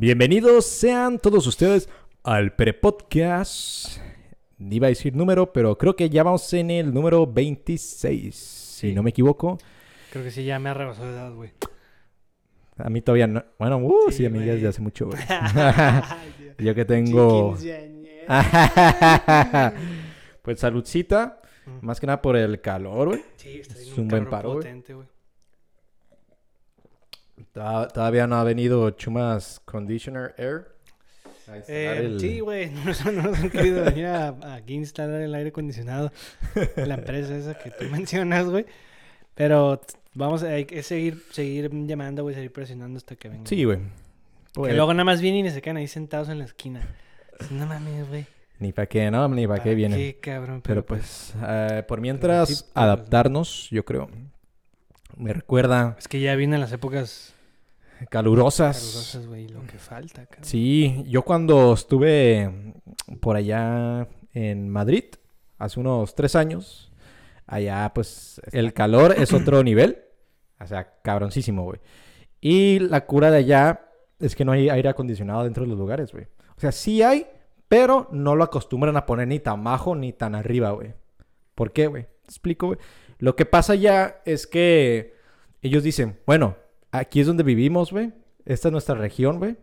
Bienvenidos sean todos ustedes al pre-podcast. Iba a decir número, pero creo que ya vamos en el número 26. Si no me equivoco. Creo que sí, ya me ha rebasado de edad, güey. A mí todavía no. Bueno, uh, sí, Sí, a mí ya desde hace mucho, güey. Yo que tengo. pues saludcita. Mm. Más que nada por el calor, güey. Sí, está Es un buen paro, potente, güey. Toda- Todavía no ha venido Chumas Conditioner Air. Eh, el- Sí, güey, no, nos- no nos han querido venir a, aquí instalar el aire acondicionado. La empresa esa que tú mencionas, güey. Pero vamos a hay que seguir, seguir llamando, güey, seguir presionando hasta que venga. Sí, güey. Que Pues, luego nada más vienen y se quedan ahí sentados en la esquina. No mames, güey. Ni para qué, no, ni para qué viene. Qué cabrón. Pero pues, eh, por mientras, sí, pues, adaptarnos, yo creo. Me recuerda Es que ya vienen las épocas calurosas. calurosas, güey, lo que falta, cabrón. Sí, yo cuando estuve por allá en Madrid, hace unos tres años, allá pues el calor es otro nivel. O sea, cabroncísimo, güey. Y la cura de allá es que no hay aire acondicionado dentro de los lugares, güey. O sea, sí hay, pero no lo acostumbran a poner ni tan bajo ni tan arriba, güey. ¿Por qué, güey? Te explico, güey. Lo que pasa ya es que ellos dicen, bueno, aquí es donde vivimos, güey. Esta es nuestra región, güey.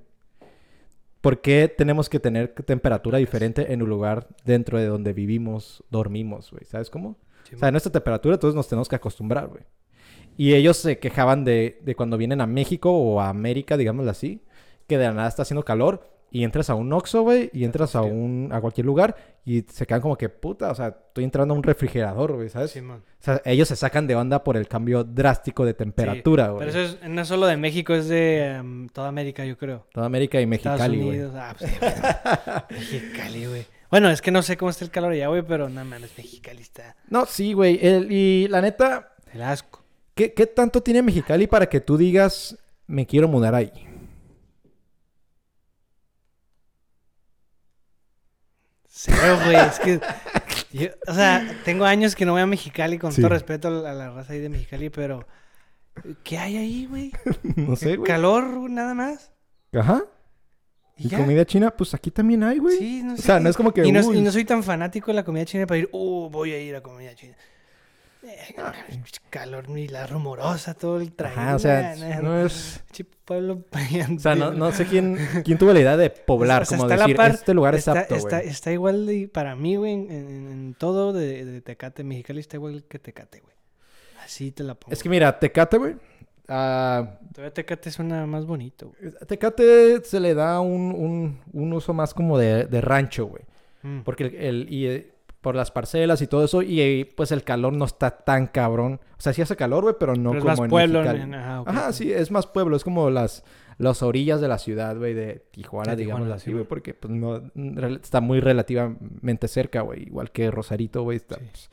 ¿Por qué tenemos que tener temperatura diferente en un lugar dentro de donde vivimos, dormimos, güey? ¿Sabes cómo? Sí, O sea, nuestra temperatura, entonces nos tenemos que acostumbrar, güey. Y ellos se quejaban de, de cuando vienen a México o a América, digámoslo así, que de la nada está haciendo calor y entras a un Oxxo, güey, y entras a, un, a cualquier lugar y se quedan como que, puta, o sea, estoy entrando a un refrigerador, güey, ¿sabes? Simón. O sea, ellos se sacan de onda por el cambio drástico de temperatura, güey. Pero eso es, no es solo de México, es de em, toda América, yo creo. Toda América y Mexicali, güey. Unidos. Ah, pues, sí. Mexicali, güey. Bueno, es que no sé cómo está el calor allá, güey, pero no mames, Mexicali está No, sí, güey. el- Y la neta, el asco. ¿qué, qué tanto tiene Mexicali para que tú digas, me quiero mudar ahí? Cero, güey. Es que. yo- o sea, tengo años que no voy a Mexicali, con Sí. todo respeto a la raza ahí de Mexicali, pero. ¿Qué hay ahí, güey? no sé, güey. ¿Calor nada más? Ajá. ¿Y comida china? Pues aquí también hay, güey. Sí, no O sé. sea, no es como que, Y no, uy. y no soy tan fanático de la comida china para ir, uh, voy a ir a comida china. Eh, calor, ni la rumorosa, todo el traje. Ajá, o sea, no es... pueblo O sea, no, no sé quién, quién tuvo la idea de poblar, O sea, como decir, par, este lugar es está, apto, está, igual de, para mí, güey, en, en- en todo de, de Tecate. Mexicali está igual que Tecate, güey. Así te la pongo. Es que mira, Tecate, güey. ah, Todavía Tecate suena más bonito, güey. a Tecate se le da un, un- un uso más como de, de rancho, güey. Mm. Porque el, el- y, eh, por las parcelas y todo eso, y eh, pues el calor no está tan cabrón. O sea, sí hace calor, güey, pero no Pero es como más en pueblo. En- ajá, sí, es más pueblo, es como las, las orillas de la ciudad, güey, de Tijuana, De Tijuana, digamos así, sí, güey, porque pues no, está muy relativamente cerca, güey, igual que Rosarito, güey, está, Sí. pues,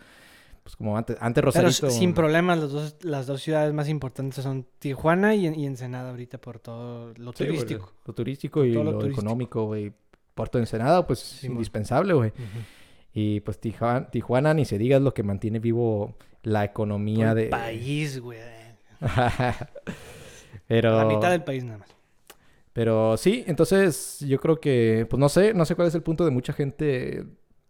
pues, como antes, antes Pero Rosarito... s- sin problemas, los dos, las dos ciudades más importantes son Tijuana y, y Ensenada ahorita por todo lo Sí, turístico. lo turístico y Todo lo, lo turístico. económico, güey. Puerto de Ensenada, pues Sí, man. indispensable, güey. Y pues Tijuana, Tijuana, ni se diga, es lo que mantiene vivo la economía Todo de... país, güey. Pero... La mitad del país nada más. Pero sí, entonces yo creo que, pues no sé, no sé cuál es el punto de mucha gente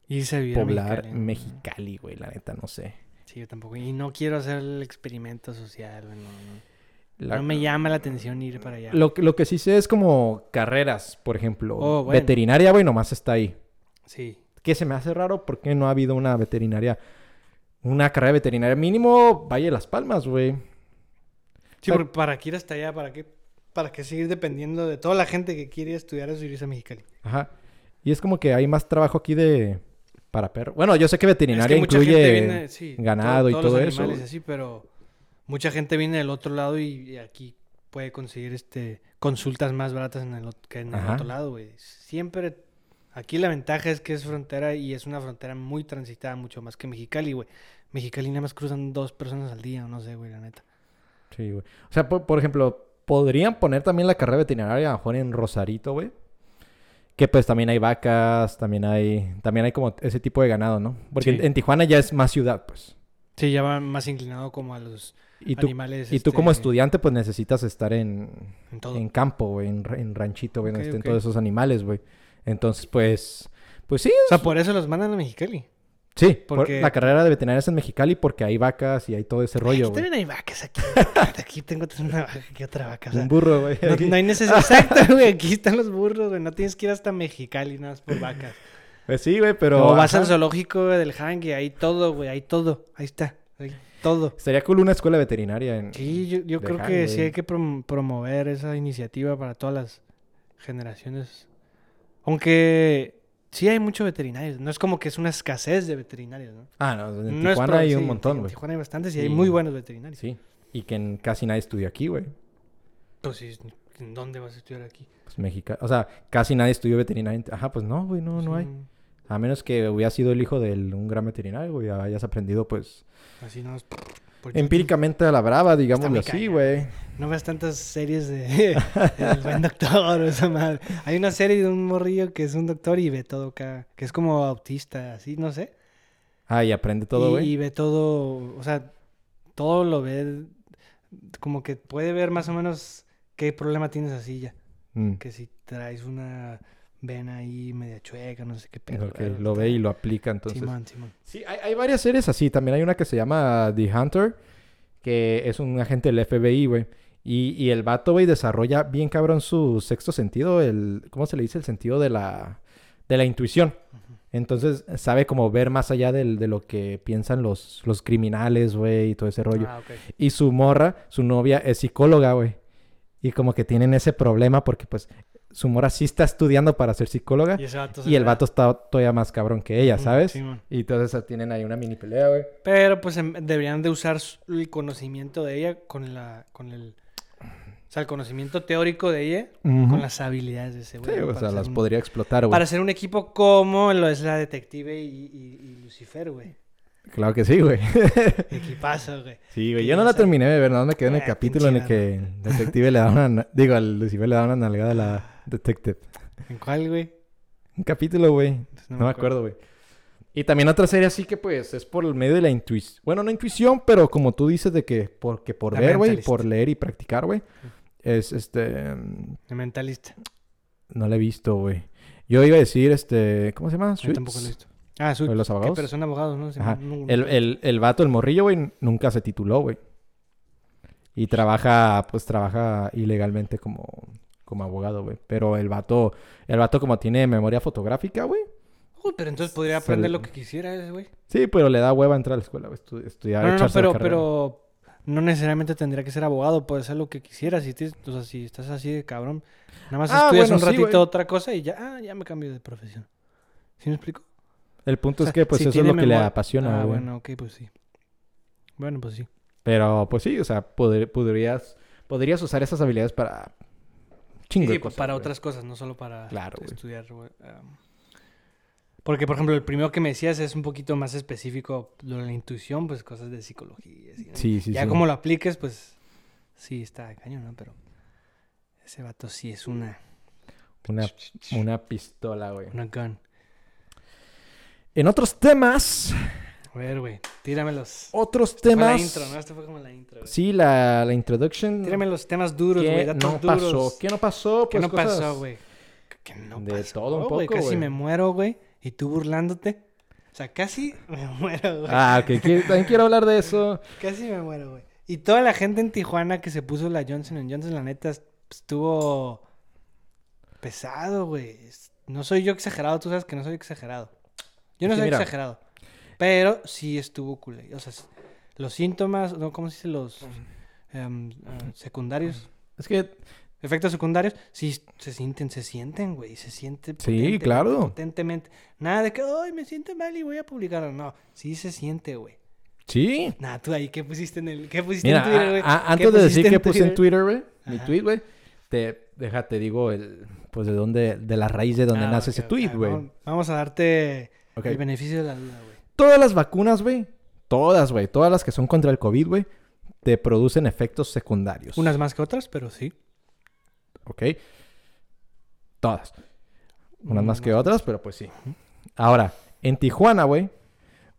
Irse a vivir a poblar Mexicali, güey, la neta, no sé. Sí, yo tampoco. Y no quiero hacer el experimento social, güey. No, no. La- No me llama la atención ir para allá. Lo, que- lo que sí sé es como carreras, por ejemplo. Oh, bueno. Veterinaria, güey, nomás está ahí. Sí. Que se me hace raro porque no ha habido una veterinaria, una carrera veterinaria mínimo, Valle de las Palmas, güey. Sí, O sea- porque para qué ir hasta allá, para qué, para qué seguir dependiendo de toda la gente que quiere estudiar eso irse a Mexicali. Ajá. Y es como que hay más trabajo aquí de para perros. Bueno, yo sé que veterinaria Es que mucha incluye gente viene, sí, ganado y todos todo los eso. animales y así, pero mucha gente viene del otro lado y, y aquí puede conseguir este consultas más baratas en el, que en el otro lado, güey. Siempre aquí la ventaja es que es frontera y es una frontera muy transitada mucho más que Mexicali, güey. Mexicali nada más cruzan dos personas al día, no sé, güey, la neta. Sí, güey. O sea, por, por ejemplo, podrían poner también la carrera veterinaria a lo mejor en Rosarito, güey. Que pues también hay vacas, también hay, también hay como ese tipo de ganado, ¿no? Porque Sí. en, en Tijuana ya es más ciudad, pues. Sí, ya va más inclinado como a los Y tú, animales. y tú como este, estudiante, pues necesitas estar en, En todo. en campo, güey, en, ra- en ranchito, güey, donde estén todos esos animales, güey. Entonces, pues, pues sí, O sea, por eso los mandan a Mexicali. sí. por- porque- La carrera de veterinaria es en Mexicali porque hay vacas y hay todo ese rollo, Aquí también hay vacas aquí. aquí tengo una vaca otra vaca. O sea, Un burro, güey. no, hay necesidad. Exacto, güey. Aquí están los burros, güey. No tienes que ir hasta Mexicali nada más por vacas. Pues sí, güey, pero... o vas al zoológico güey, del Hang y hay todo, güey. Hay todo. Ahí está. Hay todo. Estaría cool una escuela veterinaria en... Sí, yo, creo Hang, que sí hay que prom- promover esa iniciativa para todas las generaciones. Aunque sí hay mucho veterinarios. No es como que es una escasez de veterinarios, ¿no? Ah, no, en No Tijuana hay sí, un montón, Ti- en güey. Tijuana hay bastantes y hay muy buenos veterinarios. Sí. Y que casi nadie estudia aquí, güey. Pues sí, ¿en dónde vas a estudiar aquí? Pues México. O sea, casi nadie estudió veterinaria. en- Ajá, pues no, güey, no, no hay. A menos que hubiera sido el hijo de un gran veterinario, güey. Hayas aprendido, pues, Así no es empíricamente a la brava, digámoslo así, güey. No ves tantas series de El buen doctor o esa madre. Hay una serie de un morrillo que es un doctor y ve todo acá, que es como autista, así, no sé. Ah, y aprende todo, y, güey. y ve todo, o sea, todo lo ve como que puede ver más o menos qué problema tienes así ya. Mm. Que si traes una vena ahí media chueca, no sé qué pedo. Lo ve y lo aplica, entonces. Simón, Simón. Sí, hay, hay varias series así. También hay una que se llama The Hunter, que es un agente del FBI, güey. Y, y el vato, güey, desarrolla bien cabrón su sexto sentido, el... ¿Cómo se le dice? El sentido de la... De la intuición. Entonces, sabe como ver más allá del- de lo que piensan los, los criminales, güey, y todo ese rollo. Ah, ok. Y su morra, su novia, es psicóloga, güey. Y como que tienen ese problema porque, pues, su morra sí está estudiando para ser psicóloga. Y el vato está todavía más cabrón que ella, Ujú, ¿sabes? Simón. Y entonces tienen ahí una mini pelea, güey. Pero pues em- deberían de usar el conocimiento de ella con la con el o sea, el conocimiento teórico de ella con las habilidades de ese güey. Sí, ¿no? o sea, las un- podría explotar, güey. Para hacer un equipo como lo es la detective y, y- y Lucifer, güey. Claro que sí, güey. Equipazo, güey. Sí, güey. Yo no la terminé de ver, más me quedé en el Ah, capítulo en el que el detective le da una... na- Digo, al Lucifer le da una nalgada a la detective. ¿En cuál, güey? Un capítulo, güey. No, me acuerdo, güey. Y también otra serie así que, pues, es por el medio de la intuición. Bueno, no intuición, pero como tú dices de que... Porque por La ver, güey, por leer y practicar, güey. Es, este... El mentalista. No la he visto, güey. Yo iba a decir, este... ¿Cómo se llama? Yo tampoco lo he Suits. visto. Ah, su ¿O de los abogados? Pero son abogados, ¿no? Ajá. no- no- El, el, el vato, el morrillo, güey, nunca se tituló, güey. Y trabaja, pues trabaja ilegalmente como, como abogado, güey. Pero el vato, el vato como tiene memoria fotográfica, güey. Uy, pero entonces podría aprender lo que quisiera ese güey. Sí, pero le da hueva entrar a la escuela, güey. estu- estudiar, No, no, no, pero, pero no necesariamente tendría que ser abogado, puede ser lo que quisieras. Si, o sea, si estás así de cabrón, nada más Ah, estudias bueno, un ratito otra cosa y ya, ah, ya me cambio de profesión. ¿Sí me explico? El punto O sea, es que, pues, si eso es lo que le apasiona, Ah, güey. bueno, ok, pues sí. Bueno, pues sí. Pero, pues sí, o sea, poder- podrías, podrías usar esas habilidades para chingo Sí, de cosas, para güey. otras cosas, no solo para Claro, estudiar. güey. Am, porque, por ejemplo, el primero que me decías es un poquito más específico lo de la intuición, pues cosas de psicología. Sí, sí, ya como lo apliques, pues sí, está cañón, ¿no? Pero ese vato sí es una, Una, una pistola, güey. una gun. En otros temas, A ver, güey, tíramelos. otros Fue temas... la intro, ¿no? Esto fue como la intro. Sí, la, la introduction. Tírame los temas duros, ¿Qué güey, no duros. pasó? ¿Qué no pasó? ¿Qué Pues no cosas- pasó, güey? ¿Qué no de pasó, todo un güey? poco, Casi güey. me muero, güey. Y tú burlándote. O sea, casi me muero, güey. Ah, ok. qui- También quiero hablar de eso. Casi me muero, güey. Y toda la gente en Tijuana que se puso la Johnson Johnson, la neta, estuvo pesado, güey. No soy yo exagerado, tú sabes que no soy exagerado. Yo no que soy mira. exagerado. Pero sí estuvo culé. O sea, los síntomas, no, ¿cómo se dice? Los em, secundarios. Es que, Efectos secundarios, sí se sienten, se sienten, güey. Se siente Sí, potentemente, claro. Potentemente. Nada de que, ay, me siento mal y voy a publicarlo. No, sí se siente, güey. sí. Nah, tú ahí, ¿qué pusiste en el, qué pusiste Mira, en Twitter, güey? ¿Qué antes de decir pusiste que puse en Twitter, güey, mi Ajá. tweet, güey, te, déjate, digo, el, pues de dónde, de la raíz de donde Ah, nace ese tweet, güey. Vamos, vamos a darte el beneficio de la duda, güey. Todas las vacunas, güey, todas, güey, todas las que son contra el COVID, güey, te producen efectos secundarios. Unas más que otras, pero sí. ¿Ok? Todas. Unas más que otras, pero pues sí. Ahora, en Tijuana, güey,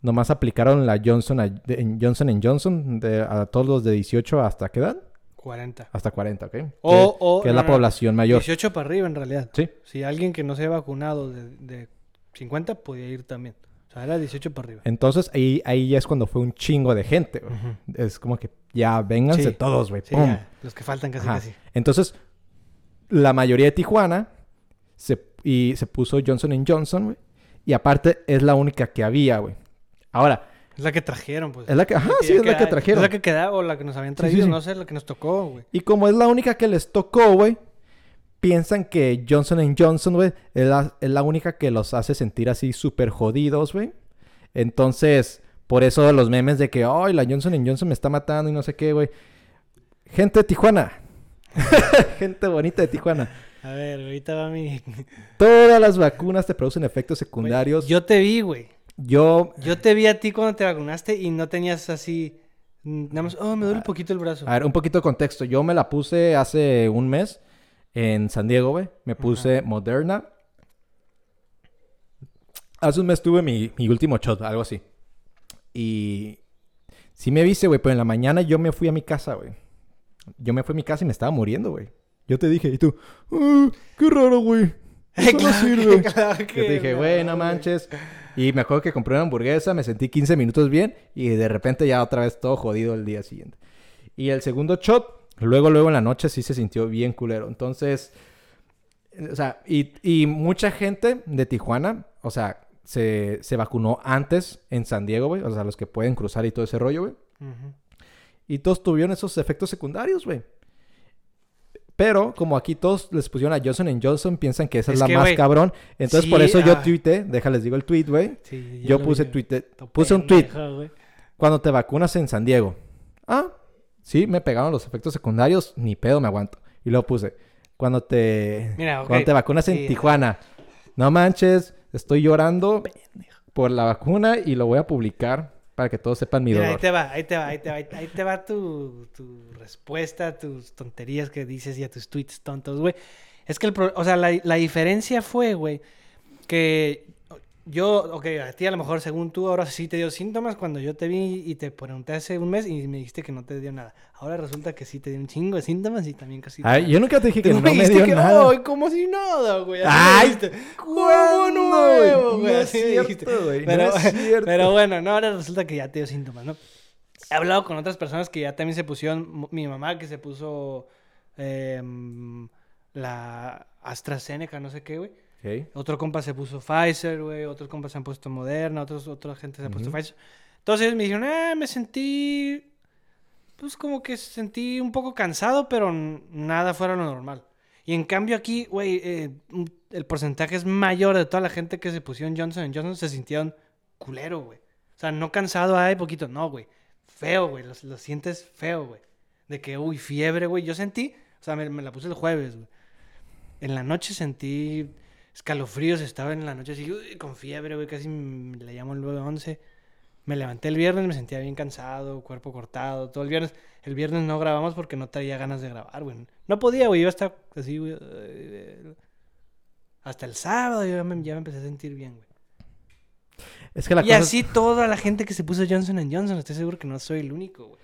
nomás aplicaron la Johnson, a- en Johnson Johnson de- a todos los de 18 hasta qué edad? 40. Hasta 40, ¿ok? Que- O, o, que es no, la no, población mayor. 18 para arriba en realidad. Sí. Si alguien que no se ha vacunado de, de 50 podía ir también. Sea, era 18 para arriba. Entonces ahí, ahí ya es cuando fue un chingo de gente, güey. Es como que ya vénganse Sí. todos, güey. Sí, los que faltan casi Ajá. casi. Entonces, la mayoría de Tijuana se, y se puso Johnson Johnson, güey. Y aparte es la única que había, güey. Ahora, Es la que trajeron, pues. es la que, ajá, sí, es la que trajeron. Es la que quedaba o la que nos habían Sí, sí, traído, sí. no sé, la que nos tocó, güey. Y como es la única que les tocó, güey, piensan que Johnson Johnson, güey, es la, es la única que los hace sentir así súper jodidos, güey. Entonces, por eso los memes de que, ay, la Johnson Johnson me está matando y no sé qué, güey. Gente de Tijuana. Gente bonita de Tijuana. A ver, ahorita va mi... Todas las vacunas te producen efectos secundarios. Yo te vi, güey. Yo, Yo te vi a ti cuando te vacunaste y no tenías así... Nada más, oh, me duele un poquito el brazo. a ver, un poquito de contexto. Yo me la puse hace un mes en San Diego, güey. Me puse Moderna. Hace un mes tuve mi, mi último shot, algo así. Y sí me viste, güey, pero en la mañana yo me fui a mi casa, güey. Yo me fui a mi casa y me estaba muriendo, güey. Yo te dije, y tú, "Ah, qué raro, güey. Eso no Claro que- Yo te dije, güey, no manches. Y me acuerdo que compré una hamburguesa, me sentí 15 minutos bien y de repente ya otra vez todo jodido el día siguiente. Y el segundo shot, luego, luego en la noche sí se sintió bien culero. Entonces, eh, o sea, y, y mucha gente de Tijuana, o sea, se, se vacunó antes en San Diego, güey. O sea, los que pueden cruzar y todo ese rollo, güey. Y todos tuvieron esos efectos secundarios, güey. Pero como aquí todos les pusieron a Johnson Johnson, piensan que esa es, Es la que, más cabrón. Entonces por eso yo ah. tuiteé, déjales digo el tweet, güey. Sí, Yo puse vi. tuite, puse un tweet cuando te vacunas en San Diego. Ah, sí, me pegaron los efectos secundarios, ni pedo me aguanto. Y luego puse, cuando te, Mira, cuando te vacunas en sí. Tijuana. No manches, estoy llorando por la vacuna y lo voy a publicar para que todos sepan mi Mira, ahí dolor. te va, ahí te va, ahí te va, ahí te- va tu, tu respuesta tus tonterías que dices y a tus tweets tontos, güey. Es que el pro- o sea, la, la diferencia fue, güey, que yo, ok, a ti a lo mejor según tú ahora sí te dio síntomas cuando yo te vi y te pregunté hace un mes y me dijiste que no te dio nada. Ahora resulta que sí te dio un chingo de síntomas y también casi... Ay, yo nunca te dije que no me dijiste dio que, nada. "Ay, como si nada, güey. así me Ay, dijiste. ¿Cómo ¿cuándo, nuevo, güey? güey? No Así es me cierto, güey, no Pero, es cierto. pero bueno, no, ahora resulta que ya te dio síntomas, ¿no? He hablado con otras personas que ya también se pusieron, mi mamá que se puso em, la AstraZeneca, no sé qué, güey. Ok. Otro compa se puso Pfizer, güey. Otros compas se han puesto Moderna. Otros, otra gente se ha puesto Ujú. Pfizer. Entonces me dijeron, ah, me sentí... Pues como que sentí un poco cansado, pero nada fuera lo normal. Y en cambio aquí, güey, eh, un- el porcentaje es mayor de toda la gente que se pusieron Johnson Johnson se sintieron culero, güey. O sea, no cansado, ay, poquito, no, güey. Feo, güey. Lo, lo sientes feo, güey. De que, uy, fiebre, güey. Yo sentí, o sea, me, me la puse el jueves, güey. En la noche sentí escalofríos, estaba en la noche así, uy, con fiebre, güey, casi le llamo el 911. Me levanté el viernes, me sentía bien cansado, cuerpo cortado, todo el viernes. El viernes no grabamos porque no traía ganas de grabar, güey. No podía, güey, iba a estar así, güey. Hasta el sábado ya me, ya me empecé a sentir bien, güey. Es que la Y cosa es- así toda la gente que se puso Johnson Johnson, estoy seguro que no soy el único, güey.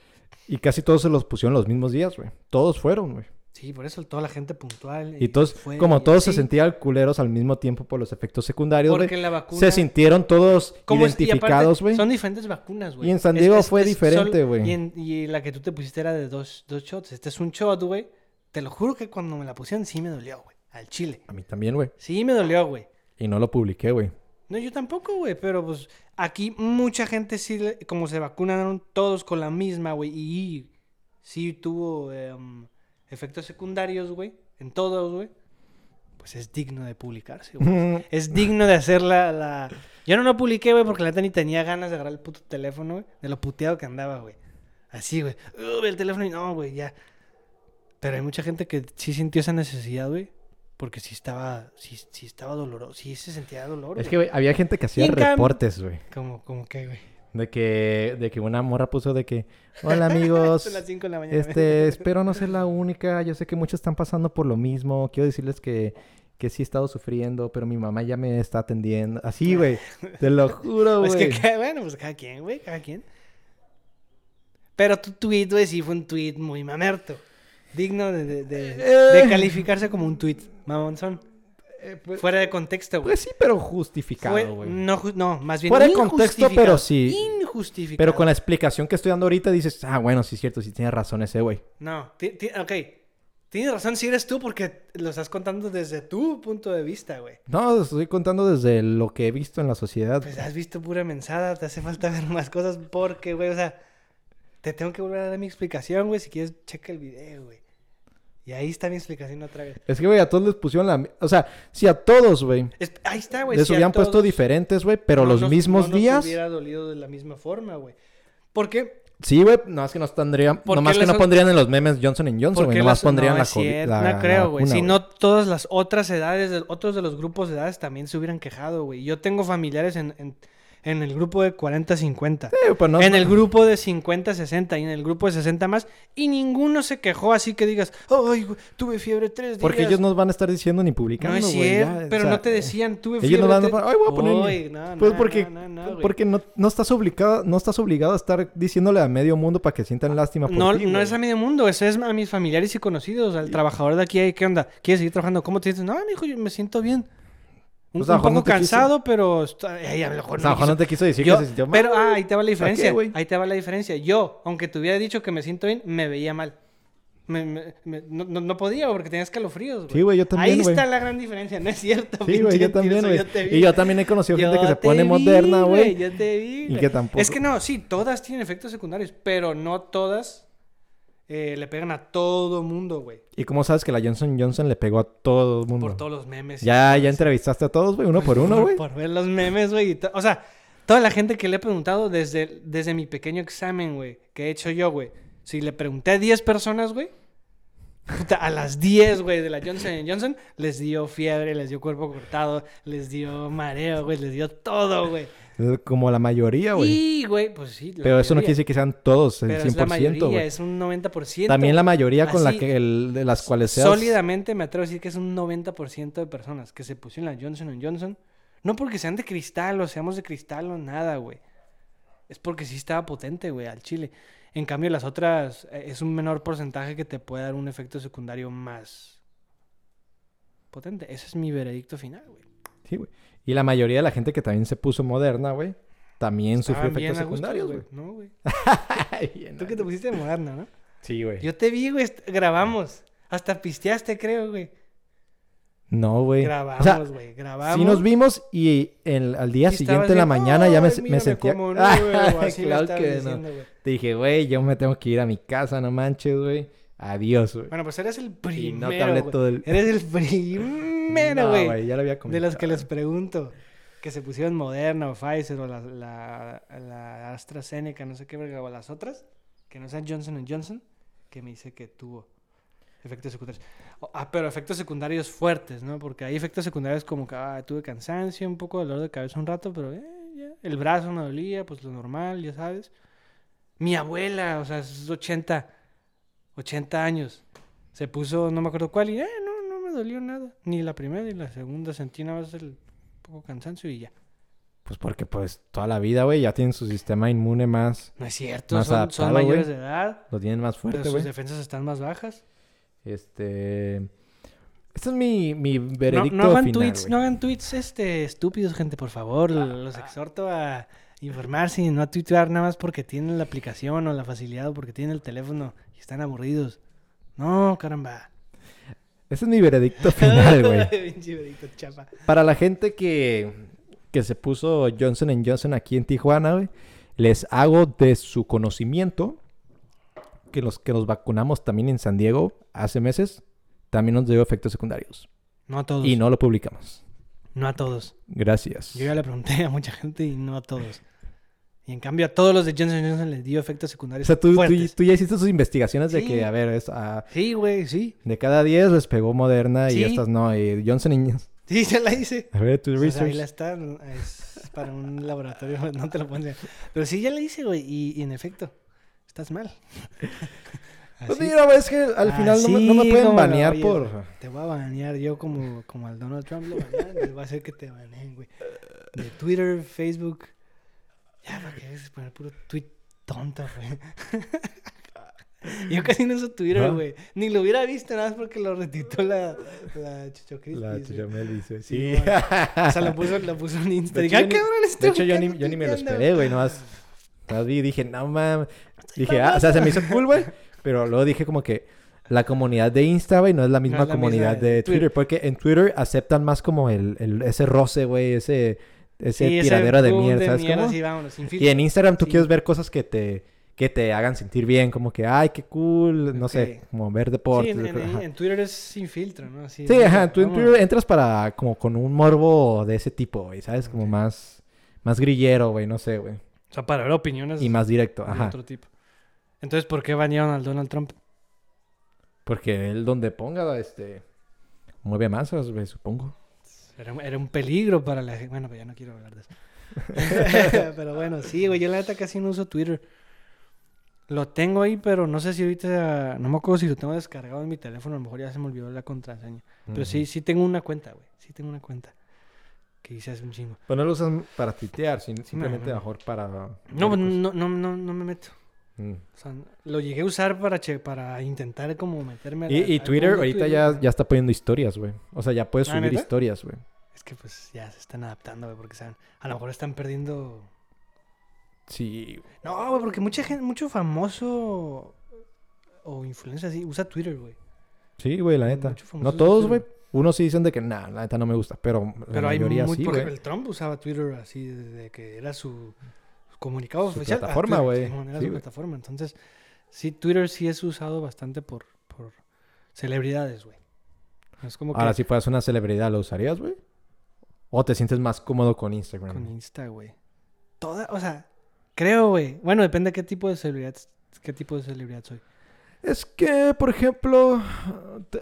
Y casi todos se los pusieron los mismos días, güey. Todos fueron, güey. Sí, por eso toda la gente puntual. Y todos, fue como y todos se sentían culeros al mismo tiempo por los efectos secundarios. Porque la vacuna... Se sintieron todos identificados, güey. Son diferentes vacunas, güey. Y en San Diego fue diferente, güey. Y, y la que tú te pusiste era de dos, dos shots. Este es un shot, güey. Te lo juro que cuando me la pusieron sí me dolió, güey. Al chile. A mí también, güey. Sí me dolió, güey. Y no lo publiqué, güey. No, yo tampoco, güey. Pero pues aquí mucha gente sí, como se vacunaron todos con la misma, güey. Y sí tuvo em, efectos secundarios, güey. En todos, güey. Pues es digno de publicarse, güey. Es digno de hacer la, la... Yo no lo publiqué, güey, porque la neta ni tenía ganas de agarrar el puto teléfono, güey. De lo puteado que andaba, güey. Así, güey. Uh, ve el teléfono y no, güey, ya. Pero hay mucha gente que sí sintió esa necesidad, güey. Porque sí estaba, sí, sí estaba doloroso. Sí se sentía dolor, Es que, güey, había gente que hacía reportes, güey. Como, como que, güey. De que, de que una morra puso de que, hola amigos, Son las 5 de la mañana. este, espero no ser la única, yo sé que muchos están pasando por lo mismo, quiero decirles que, que sí he estado sufriendo, pero mi mamá ya me está atendiendo. Así, güey. Te lo juro, Es güey. que, cada- bueno, pues cada quien, güey, cada quien. Pero tu tweet, güey, sí fue un tweet muy mamerto. Digno de, de, de- de Eh. calificarse como un tweet, mamonzón. Eh, pues, Fuera de contexto, güey. pues sí, pero justificado, güey. no, no, más bien Fuera de contexto, pero sí. Injustificado. Pero con la explicación que estoy dando ahorita dices, ah, bueno, sí es cierto, sí tiene razón ese güey. No, ok. Tienes razón si eres tú porque lo estás contando desde tu punto de vista, güey. No, estoy contando desde lo que he visto en la sociedad. Pues has visto pura mensada, te hace falta ver más cosas porque, güey, o sea, te tengo que volver a dar mi explicación, güey, si quieres checa el video, güey. Y ahí está mi explicación otra vez. Es que, güey, a todos les pusieron la... O sea, si a todos, güey, Es- ahí está, güey. les si hubieran puesto diferentes, güey, pero no los nos- mismos no días... hubiera dolido de la misma forma, güey. Porque Sí, güey, no es que nos tendrían... ¿Por Nomás que no pondrían en los memes Johnson Johnson, güey. Nomás las- pondrían no la, COVID la- no creo, güey. Si no, todas las otras edades, de- otros de los grupos de edades también se hubieran quejado, güey. Yo tengo familiares en, en, en el grupo de 40-50. Sí, pues no... en el grupo de 50-60 y en el grupo de 60 más. Y ninguno se quejó así que digas, ay, tuve fiebre tres días. Porque ellos no van a estar diciendo ni publicando, No es cierto, ya, o pero sea, no te decían, tuve ellos fiebre. no van a tres-". poner, "Ay, voy a poner mi-". Uy, no, Pues porque, porque no, no estás obligado, no estás obligado a estar diciéndole a medio mundo para que sientan lástima por No, ti, no es a medio mundo, eso es a mis familiares y conocidos, al trabajador de aquí, "Ay, ¿qué onda? ¿Quieres seguir trabajando? ¿Cómo te sientes? No, mijo, yo me siento bien. Un, Pues, a lo un poco no te quiso- cansado, pero... ay, a lo mejor O sea, lo mejor quiso- no te quiso decir Yo- que se sintió mal. pero ah, ahí te va la qué, diferencia. güey? ahí te va la diferencia. Yo, aunque te hubiera dicho que me siento bien, me veía mal. Me- me- me- no, no- no podía porque tenía escalofríos, güey. Sí, güey, yo también, Ahí güey. está la gran diferencia, no es cierto. Sí, güey, yo también, güey. Y yo también he conocido gente que se pone vi, moderna, güey. Yo te vi. Y que tampoco- Es que no, sí, todas tienen efectos secundarios, pero no todas eh, le pegan a todo mundo, güey. Y cómo sabes que la Johnson Johnson le pegó a todo el mundo. Por todos los memes. Ya, ya entrevistaste a todos, güey, uno por uno, güey. Por ver los memes, güey. O sea, toda la gente que le he preguntado desde, desde mi pequeño examen, güey, que he hecho yo, güey. Si le pregunté a 10 personas, güey. A las 10, güey, de la Johnson Johnson, les dio fiebre, les dio cuerpo cortado, les dio mareo, güey, les dio todo, güey. Como la mayoría, güey. Y, güey, pues sí. Pero eso no quiere decir que sean todos, el Pero es la 100%, mayoría, güey. es un 90%. También la mayoría con la que el- de las cuales seas... Sólidamente me atrevo a decir que es un 90% de personas que se pusieron la Johnson Johnson. No porque sean de cristal o seamos de cristal o nada, güey. Es porque sí estaba potente, güey, al chile. En cambio, las otras eh, es un menor porcentaje que te puede dar un efecto secundario más potente. Ese es mi veredicto final, güey. Sí, güey. Y la mayoría de la gente que también se puso moderna, güey, también sufrió bien efectos secundarios, güey. No, güey. Tú que te pusiste de moderna, ¿no? Sí, güey. Yo te vi, güey, grabamos. Hasta pisteaste, creo, güey. No, güey. Grabamos, O sea, güey, grabamos. sí nos vimos y el- al día Y siguiente en la mañana ya me, "Ay, me sentía... como nuevo", así me claro que no. diciendo, güey. Te dije, güey, yo me tengo que ir a mi casa, no manches, güey. Adiós, güey. Bueno, pues eres el Y primero, no te hablé todo el... Eres el primero, No, güey. ya lo había de los que les pregunto. Que se pusieron Moderna o Pfizer o la, la, la AstraZeneca, no sé qué verga, o las otras. Que no sean Johnson Johnson. Que me dice que tuvo efectos secundarios. Ah, pero efectos secundarios fuertes, ¿no? Porque hay efectos secundarios como que ah, tuve cansancio, un poco de dolor de cabeza un rato, pero eh, ya. El brazo me dolía, pues lo normal, ya sabes. Mi abuela, o sea, es 80, 80 años. Se puso, no me acuerdo cuál, y eh, no me dolió nada. Ni la primera ni la segunda. Sentí nada más el poco cansancio y ya. Pues porque pues toda la vida, güey, ya tienen su sistema inmune más... No es cierto, Más son, mayores de edad, Lo tienen más fuerte, sus güey. defensas están más bajas. Este... Este es mi, mi No, veredicto no hagan final, tweets, no hagan tweets este, estúpidos, gente, por favor. Los exhorto a informarse y no a tuitear nada más porque tienen la aplicación o la facilidad o porque tienen el teléfono y están aburridos. No, caramba. Ese es mi veredicto final, güey. Para la gente que, que se puso Johnson Johnson aquí en Tijuana, güey, les hago de su conocimiento que los que nos vacunamos también en San Diego hace meses, también nos dio efectos secundarios. No a todos. Y no lo publicamos. no a todos. Gracias. Yo ya le pregunté a mucha gente y no a todos. Y en cambio a todos los de Johnson Johnson les dio efectos O secundarios sea, tú, tú, fuertes. tú ya hiciste tus investigaciones de que, a ver, es, ah, Sí, güey, sí. de cada 10 les pegó Moderna Sí. y estas no. Y Johnson Johnson. Sí, se la hice. A ver, tu Pues ahí research. la está. Es para un laboratorio, no te lo pones. Pero sí, ya la hice, güey. Y, y en efecto, estás mal. Pues mira, es que al final no, me, no me Así pueden banear por... Te voy a banear yo como, como al Donald Trump lo banean. va a hacer que te baneen, güey. De Twitter, Facebook. Ya, para que de poner puro tweet tonto, güey. Yo casi no uso Twitter, güey. Ni lo hubiera visto nada más porque lo retitó la, la Crispis, La dice, Sí, sí. O sea, lo puso, lo puso en Insta. De Dije, hecho, yo ni- este De hecho, yo ni, yo ni me lo tuiteando". esperé, güey. Nomás, nomás vi y dije, no mames. Dije, ah, o sea, se me hizo cool, güey. Pero luego dije como que la comunidad de Insta, güey, no es la misma es la comunidad misma de de Twitter. Twitter. Porque en Twitter aceptan más como el, el- ese roce, güey, ese, ese Sí, ese tiradero de mierda, ¿sabes mierda, cómo? sí, vámonos, sin Y en Instagram tú Sí. quieres ver cosas que te, que te hagan sentir bien, como que, ay, qué cool, no sé, como ver Sí, deportes. en, en- Twitter es sin filtro, ¿no? Así, Sí, ajá, tú en. Twitter entras para como con un morbo de ese tipo, güey, ¿sabes? Como más, más grillero, güey, no sé, güey. O sea, para ver opiniones Y más directo, de ajá. otro tipo. Entonces, ¿por qué banearon al Donald Trump? Porque él donde ponga, este, mueve masas, güey, supongo. Era, era un peligro para la gente. Bueno, pues ya no quiero hablar de eso. pero bueno, sí, güey. Yo la neta casi no uso Twitter. Lo tengo ahí, pero no sé si ahorita... No me acuerdo si lo tengo descargado en mi teléfono. A lo mejor ya se me olvidó la contraseña. Pero sí, sí tengo una cuenta, güey. Sí tengo una cuenta. Que hice hace un chingo. Pero no lo usan para tuitear, simplemente no. mejor para... No, no, no, no, no me meto. Mm. O sea, lo llegué a usar para, che- para intentar como meterme... a Y, la- y al Twitter ahorita Twitter, ya, ya está poniendo historias, güey. O sea, ya puedes ¿Ah, subir neta? historias, güey. Es que pues ya se están adaptando, güey, porque saben, a lo mejor están perdiendo... Sí. No, güey, porque mucha gente, mucho famoso o influencer así usa Twitter, güey. Sí, güey, la neta. No todos, güey. Unos sí dicen de que, nah, la neta no me gusta, pero la Pero hay mayoría muy sí, porque güey. el Trump usaba Twitter así desde que era su comunicado Su oficial. Ah, plataforma, güey. Sí, plataforma. Entonces, sí, Twitter sí es usado bastante por, por celebridades, güey. Es como que Ahora, si fueras una celebridad, ¿lo usarías, güey? ¿O te sientes más cómodo con Instagram? con Insta, güey. Toda, o sea, creo, güey. Bueno, depende de qué tipo de celebridad, qué tipo de celebridad soy. Es que, por ejemplo...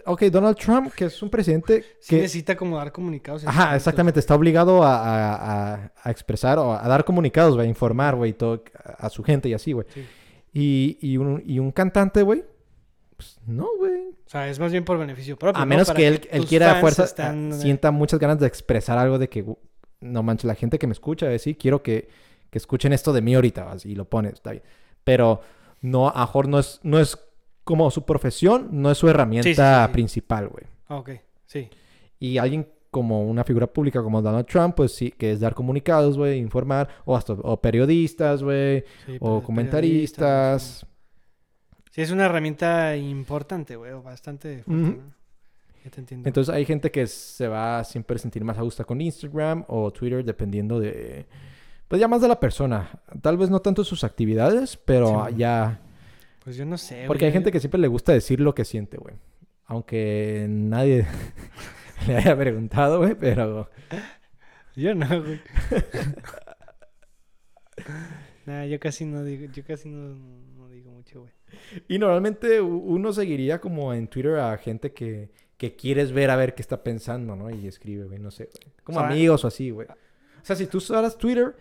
Ok, Donald Trump, que es un presidente Sí que... necesita como dar comunicados. Ajá, exactamente. Está obligado a, a- a- expresar o a dar comunicados. A informar, güey, todo a, su gente y así, güey. Sí. Y, y, un, y un cantante, güey. Pues no, güey. O sea, es más bien por beneficio propio. A ¿no? menos que él, él quiera a fuerza, están, ah, sienta muchas ganas de expresar algo de que, no manches, la gente que me escucha, de sí, quiero que, que escuchen esto de mí ahorita, y lo pones, está bien. Pero no, a mejor no es, no es como su profesión, no es su herramienta Sí, sí, principal, güey. Ok, sí. Y alguien como una figura pública como Donald Trump, pues sí, que es dar comunicados, güey, informar, o hasta, o periodistas, güey, sí o comentaristas. Sí, es una herramienta importante, güey, o bastante fuerte, Ujú. ¿no? Ya te entiendo. Entonces hay gente que se va a siempre sentir más a gusto con Instagram o Twitter dependiendo de... Pues ya más de la persona. Tal vez no tanto sus actividades, pero Sí. ya... pues yo no sé, Porque hay gente que siempre le gusta decir lo que siente, güey. Aunque nadie le haya preguntado, güey, pero... Yo no, güey. nah, yo casi no digo, yo casi no, no digo mucho, güey. Y normalmente uno seguiría como en Twitter a gente que, que quieres ver a ver qué está pensando, ¿no? Y escribe, güey, no sé, güey. Como O sea, amigos o así, güey. O sea, si tú usaras Twitter,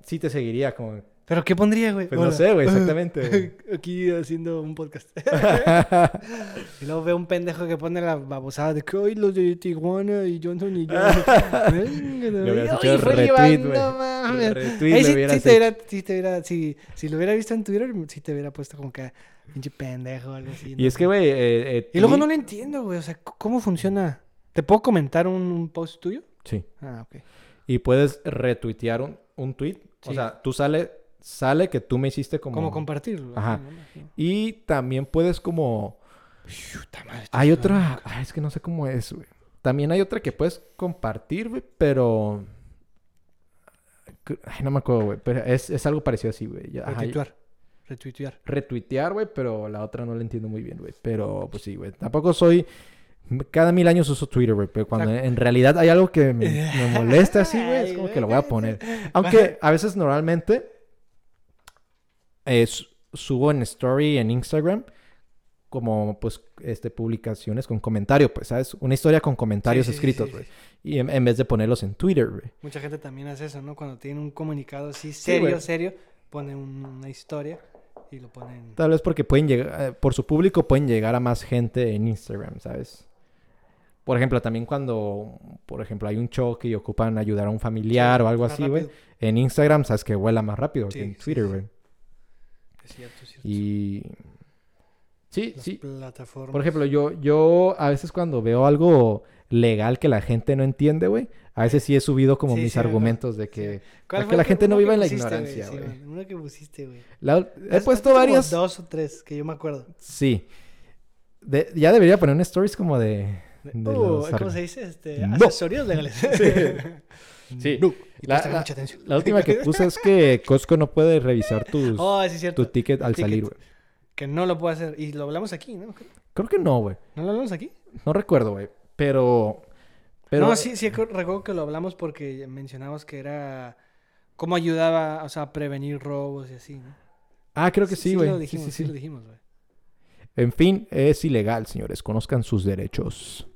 sí te seguiría como... ¿Pero qué pondría, güey? Pues no sé, güey, exactamente, güey. Aquí haciendo un podcast. y luego veo un pendejo que pone la babosada de que hoy los de Tijuana y Johnson y Johnson. Le hubieras Ay, hecho retweet, güey. no mames. Retweet Ahí le sí, hubieras sí te hecho. hubiera, sí te hubiera, si, si lo hubiera visto en Twitter, sí te hubiera puesto como que pinche pendejo o algo así. Y no es que, güey... eh, eh, Y luego no lo entiendo, güey. O sea, ¿cómo funciona? ¿Te puedo comentar un, un post tuyo? Sí. Ah, ok. Y puedes retuitear un, un tweet. O Sí. sea, tú sale, sale que tú me hiciste como... ¿Cómo compartirlo? Ajá. Y también puedes como... Hay otra... Ay, es que no sé cómo es, güey. También hay otra que puedes compartir, güey, pero... Ay, no me acuerdo, güey. Pero es, es algo parecido así, güey. Retuitear. Retuitear. retuitear, güey, pero la otra no la entiendo muy bien, güey. Pero, pues sí, güey. Tampoco soy... Cada mil años uso Twitter, güey. Pero cuando en realidad hay algo que me, me molesta así, güey, es como que lo voy a poner. Aunque a veces normalmente eh, su- subo en story en Instagram como pues este publicaciones con comentario, pues, ¿sabes? Una historia con comentarios Sí, sí, sí, escritos, güey. sí. Y en, en vez de ponerlos en Twitter, güey. Mucha gente también hace eso, ¿no? Cuando tiene un comunicado así serio, serio, pone un- una historia y lo ponen. tal vez porque pueden llegar, eh, por su público pueden llegar a más gente en Instagram, ¿sabes? Por ejemplo, también cuando, por ejemplo, hay un choque y ocupan ayudar a un familiar o algo así, güey. En Instagram, sabes que vuela más rápido que en Twitter, güey. Es cierto, es cierto. Y... Sí, Las sí. plataformas. Por ejemplo, yo, yo a veces cuando veo algo legal que la gente no entiende, güey, a veces sí he subido como Sí, mis sí, argumentos de que... ¿Cuál para fue que la gente no viva en la pusiste, ignorancia, güey. uno que pusiste, güey. la- he puesto varias... Dos o tres que yo me acuerdo. Sí. De- ya debería poner un stories como de... de Uh, los ¿Cómo se dice? Este, No. Accesorios legales. Sí. No. Y La- presta la- mucha atención. La última que puse es que Costco no puede revisar tus, Oh, sí, tu ticket al ticket. salir, güey. Que no lo puedo hacer. Y lo hablamos aquí, ¿no? Creo que no, güey. ¿No lo hablamos aquí? No recuerdo, güey. Pero... Pero... No, sí, sí, recu- recuerdo que lo hablamos porque mencionabas que era... Cómo ayudaba, o sea, a prevenir robos y así, ¿no? Ah, creo que sí, güey. Sí, dijimos, sí, sí, sí. lo dijimos, güey. En fin, es ilegal, señores. Conozcan sus derechos.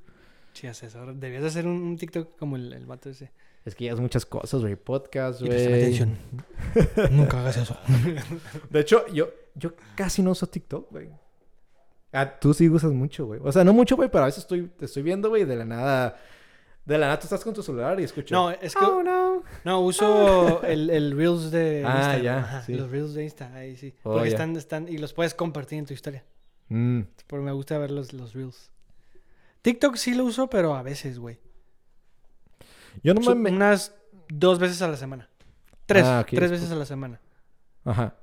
Sí, haces. Ahora debías hacer un, un TikTok como el, el vato ese. Es que ya es muchas cosas, güey. Podcast, Y güey. atención. Nunca hagas eso. De hecho, yo, yo casi no uso TikTok, güey. Ah, tú sí usas mucho, güey. O sea, no mucho, güey, pero a veces estoy, te estoy viendo, güey, de la nada... De la nada tú estás con tu celular y escuchas... No, es que... Oh, no. No, uso el, el Reels de Ah, Instagram. ya, ajá, sí. Los Reels de Insta, ahí sí. Oh, Porque están, están... Y los puedes compartir en tu historia. Mm. Porque me gusta ver los, los Reels. TikTok sí lo uso, pero a veces, güey. Yo no me... Unas dos veces a la semana. Tres. Ah. Tres veces a la semana, Ajá.